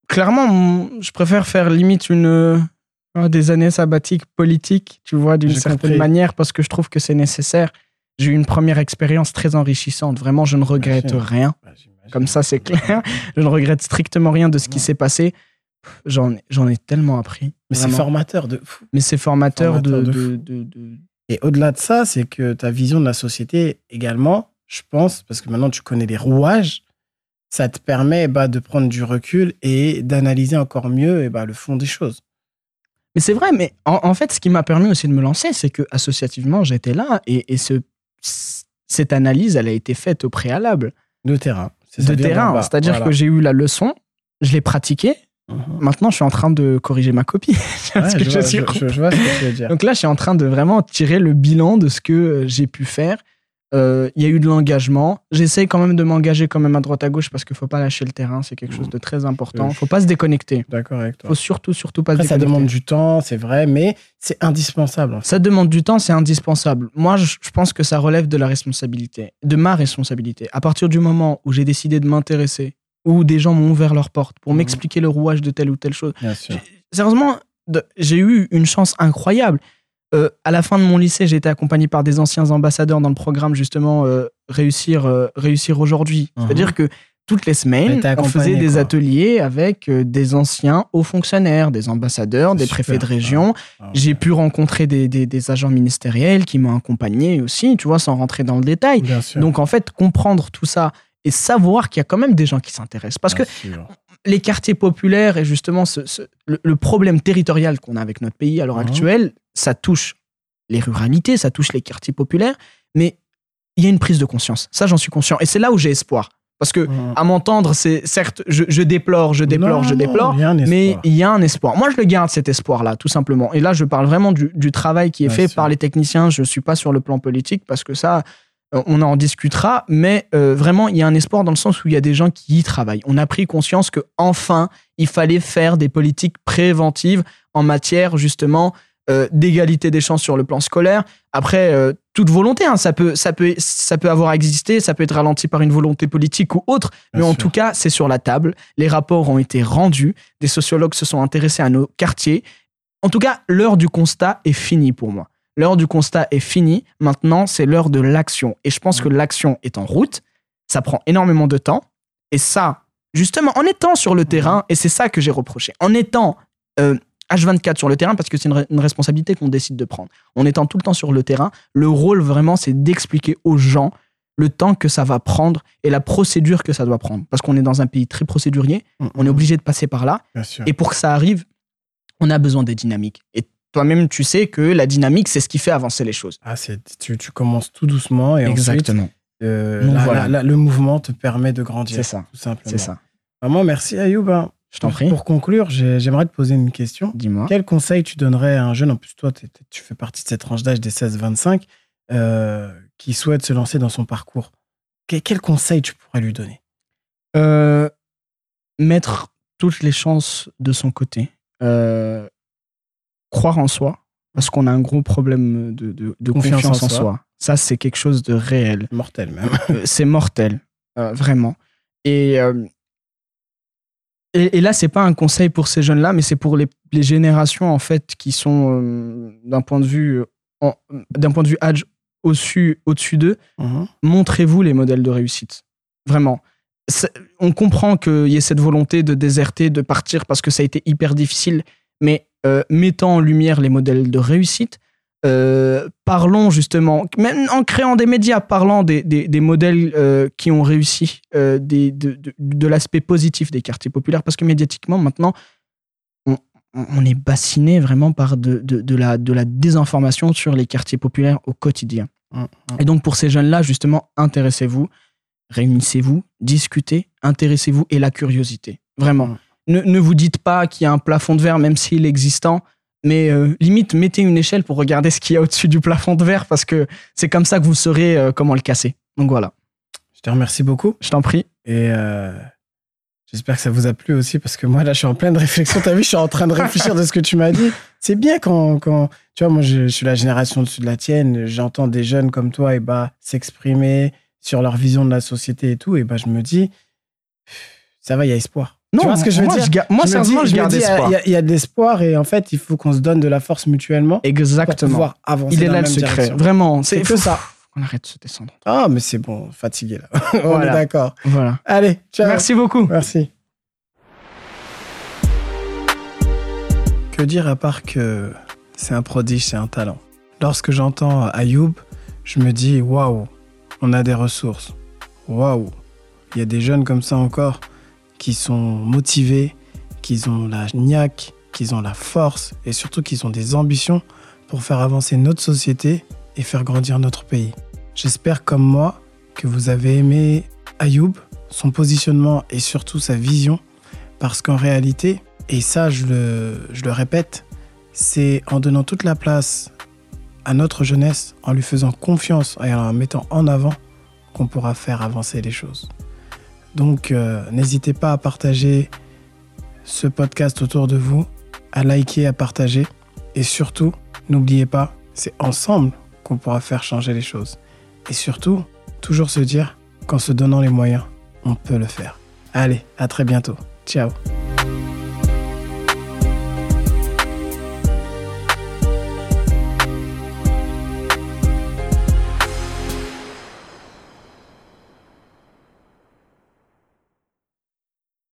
clairement, je préfère faire limite une des années sabbatiques politiques, tu vois, d'une certaine manière, parce que je trouve que c'est nécessaire. J'ai eu une première expérience très enrichissante. Vraiment, je ne regrette rien. Bah, Comme ça, c'est clair. je ne regrette strictement rien de ce qui s'est passé. J'en ai tellement appris. Mais c'est formateur de fou. Mais c'est formateur, de, de, Et au-delà de ça, c'est que ta vision de la société également, je pense, parce que maintenant tu connais les rouages, ça te permet bah, de prendre du recul et d'analyser encore mieux et bah, le fond des choses. Mais c'est vrai, mais en, fait, ce qui m'a permis aussi de me lancer, c'est que associativement, j'étais là et, et ce cette analyse, elle a été faite au préalable. De terrain. De terrain. C'est-à-dire que j'ai eu la leçon, je l'ai pratiquée. Mhm. Maintenant, je suis en train de corriger ma copie. je, vois, ce que tu veux dire. Donc là, je suis en train de vraiment tirer le bilan de ce que j'ai pu faire euh, il y a eu de l'engagement. J'essaie quand même de m'engager quand même à droite à gauche parce qu'il faut pas lâcher le terrain. C'est quelque chose de très important. Il faut pas se déconnecter. D'accord avec toi. faut surtout, surtout pas se déconnecter. Ça demande du temps, c'est vrai, mais c'est indispensable. Ça demande du temps, c'est indispensable. Moi, je, pense que ça relève de la responsabilité, de ma responsabilité. À partir du moment où j'ai décidé de m'intéresser, où des gens m'ont ouvert leurs portes pour mhm. m'expliquer le rouage de telle ou telle chose. Sérieusement, j'ai eu une chance incroyable. Euh, à la fin de mon lycée, j'ai été accompagné par des anciens ambassadeurs dans le programme justement euh, réussir euh, réussir aujourd'hui. Mhm. C'est-à-dire que toutes les semaines, on faisait des ateliers avec des anciens hauts fonctionnaires, des ambassadeurs, des préfets de région. Ah, j'ai pu rencontrer des, des, agents ministériels qui m'ont accompagné aussi, tu vois, sans rentrer dans le détail. Donc en fait, comprendre tout ça et savoir qu'il y a quand même des gens qui s'intéressent. Parce que les quartiers populaires et justement ce, le, problème territorial qu'on a avec notre pays à l'heure mhm. actuelle, ça touche les ruralités, ça touche les quartiers populaires, mais il y a une prise de conscience. Ça, j'en suis conscient. Et c'est là où j'ai espoir. Parce que, mmh. à m'entendre, c'est certes, je, déplore, je déplore, je déplore, mais il y a un espoir. Moi, je le garde, cet espoir-là, tout simplement. Et là, je parle vraiment du, travail qui est fait par les techniciens. Je ne suis pas sur le plan politique parce que ça, euh, on en discutera, mais euh, vraiment, il y a un espoir dans le sens où il y a des gens qui y travaillent. On a pris conscience que enfin, il fallait faire des politiques préventives en matière justement euh, d'égalité des chances sur le plan scolaire. Après, euh, toute volonté, hein, ça, peut, ça, peut, ça peut avoir existé, ça peut être ralenti par une volonté politique ou autre, mais en tout cas, c'est sur la table. Les rapports ont été rendus, des sociologues se sont intéressés à nos quartiers. En tout cas, l'heure du constat est finie pour moi. L'heure du constat est finie. Maintenant, c'est l'heure de l'action. Et je pense que l'action est en route. Ça prend énormément de temps. Et ça, justement, en étant sur le terrain, et c'est ça que j'ai reproché, en étant euh, H24 sur le terrain parce que c'est une, responsabilité qu'on décide de prendre. En étant tout le temps sur le terrain, le rôle vraiment, c'est d'expliquer aux gens le temps que ça va prendre et la procédure que ça doit prendre. Parce qu'on est dans un pays très procédurier, mm, on est mm. obligé de passer par là. Et pour que ça arrive, on a besoin des dynamiques. Et toi-même, tu sais que la dynamique, c'est ce qui fait avancer les choses. Ah, tu, tu, commences tout doucement et Exactement. ensuite, euh, le mouvement te permet de grandir. C'est ça. Tout simplement. C'est ça. Vraiment, merci Ayoub. Je t'en prie. Pour conclure, j'aimerais te poser une question. Dis-moi. Quel conseil tu donnerais à un jeune, en plus toi, tu fais partie de cette tranche d'âge des 16-25, euh, qui souhaite se lancer dans son parcours? Quel conseil tu pourrais lui donner? Euh, Mettre toutes les chances de son côté. Euh, croire en soi, parce qu'on a un gros problème de, de- de Confiance confiance, en en soi. soi. Ça, c'est quelque chose de réel. Mortel même. C'est mortel, euh, vraiment. Et, euh, et, et là, c'est pas un conseil pour ces jeunes-là, mais c'est pour les, les générations en fait qui sont euh, d'un point de vue, euh, d'un point de vue âge au-dessus, d'eux. Mhm. Montrez-vous les modèles de réussite, vraiment. On comprend qu'il y ait cette volonté de déserter, de partir parce que ça a été hyper difficile, mais euh, mettant en lumière les modèles de réussite, euh, parlons justement, même en créant des médias, parlant des, des- des modèles euh, qui ont réussi, euh, des- de, de- de l'aspect positif des quartiers populaires, parce que médiatiquement, maintenant, on, on est bassiné vraiment par de, de- la, de la désinformation sur les quartiers populaires au quotidien. Mhm. Et donc, pour ces jeunes-là, justement, intéressez-vous, réunissez-vous, discutez, intéressez-vous et la curiosité. Vraiment. Mhm. Ne, ne vous dites pas qu'il y a un plafond de verre, même s'il est existant, mais euh, limite, mettez une échelle pour regarder ce qu'il y a au-dessus du plafond de verre, parce que c'est comme ça que vous saurez euh, comment le casser. Donc voilà, Je te remercie beaucoup. je t'en prie. Et euh, j'espère que ça vous a plu aussi parce que moi, là, je suis en pleine réflexion. T'as vu, je suis en train de réfléchir de ce que tu m'as dit. C'est bien quand, quand. Tu vois, moi, je, je suis la génération dessus de la tienne. J'entends des jeunes comme toi et bah, s'exprimer sur leur vision de la société et tout. Et bah, je me dis, ça va, il y a espoir. Non, tu vois ce que je veux moi, dire je ga- moi, me sérieusement, dis- je me garde dis, il y a- espoir. Il y a- il y, a de l'espoir et en fait, il faut qu'on se donne de la force mutuellement pour Exactement. pouvoir avancer. Il est dans là le secret. direction. Vraiment. C'est que ça. On arrête de se descendre. Ah, mais c'est bon, fatigué là. On est d'accord. Voilà. Allez, ciao. Merci beaucoup. Merci. Que dire à part que c'est un prodige, c'est un talent? Lorsque j'entends Ayoub, je me dis waouh, on a des ressources. Waouh, il y a des jeunes comme ça encore qui sont motivés, qui ont la niaque, qui ont la force et surtout qui ont des ambitions pour faire avancer notre société et faire grandir notre pays. J'espère comme moi que vous avez aimé Ayoub, son positionnement et surtout sa vision, parce qu'en réalité, et ça je le, je le répète, c'est en donnant toute la place à notre jeunesse, en lui faisant confiance et en la mettant en avant, qu'on pourra faire avancer les choses. Donc euh, n'hésitez pas à partager ce podcast autour de vous, à liker, à partager, et surtout, n'oubliez pas, c'est ensemble qu'on pourra faire changer les choses. Et surtout, toujours se dire qu'en se donnant les moyens, on peut le faire. Allez, à très bientôt. Ciao